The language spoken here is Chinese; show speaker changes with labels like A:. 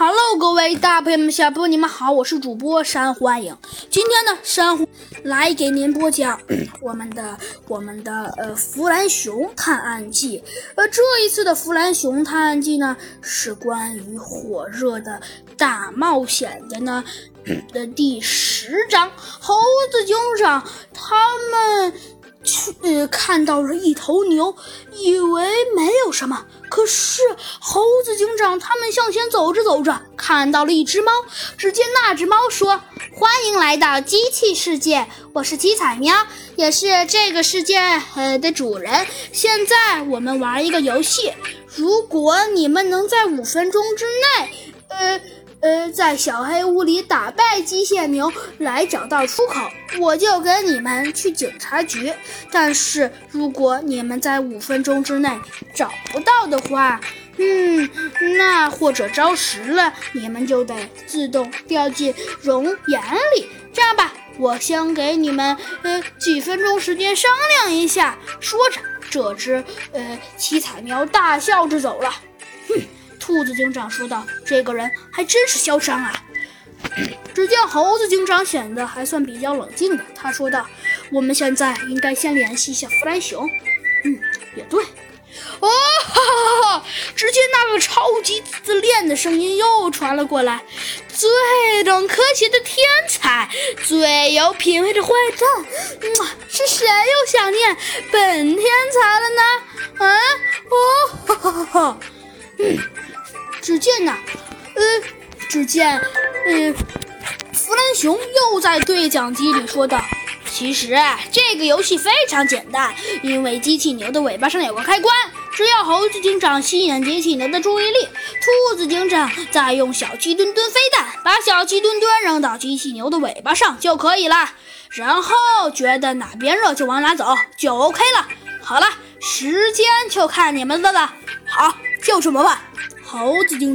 A: Hello，各位大朋友们、小朋友们，你们好，我是主播山欢迎。今天呢，山来给您播讲我们的我们的呃《弗兰熊探案记》。呃，这一次的《弗兰熊探案记》呢，是关于火热的大冒险的呢 的第十章。猴子警长他们。呃，看到了一头牛，以为没有什么。可是猴子警长他们向前走着走着，看到了一只猫。只见那只猫说：“欢迎来到机器世界，我是七彩喵，也是这个世界呃的主人。现在我们玩一个游戏，如果你们能在五分钟之内，呃。”呃，在小黑屋里打败机械牛，来找到出口，我就跟你们去警察局。但是如果你们在五分钟之内找不到的话，嗯，那或者招实了，你们就得自动掉进熔岩里。这样吧，我先给你们呃几分钟时间商量一下。说着，这只呃七彩喵大笑着走了。哼。兔子警长说道：“这个人还真是嚣张啊！” 只见猴子警长显得还算比较冷静的，他说道：“我们现在应该先联系一下弗兰熊。”嗯，也对。哦，哈哈哈！只见那个超级自恋的声音又传了过来：“最懂科学的天才，最有品味的坏蛋，嗯，是谁又想念本天才了呢？”啊，哦，哈哈哈哈！嗯。见呐，呃，只见，呃，弗兰熊又在对讲机里说道：“其实这个游戏非常简单，因为机器牛的尾巴上有个开关，只要猴子警长吸引机器牛的注意力，兔子警长再用小鸡墩墩飞弹把小鸡墩墩扔到机器牛的尾巴上就可以了。然后觉得哪边热就往哪走，就 OK 了。好了，时间就看你们的了。好，就这么办。”猴子警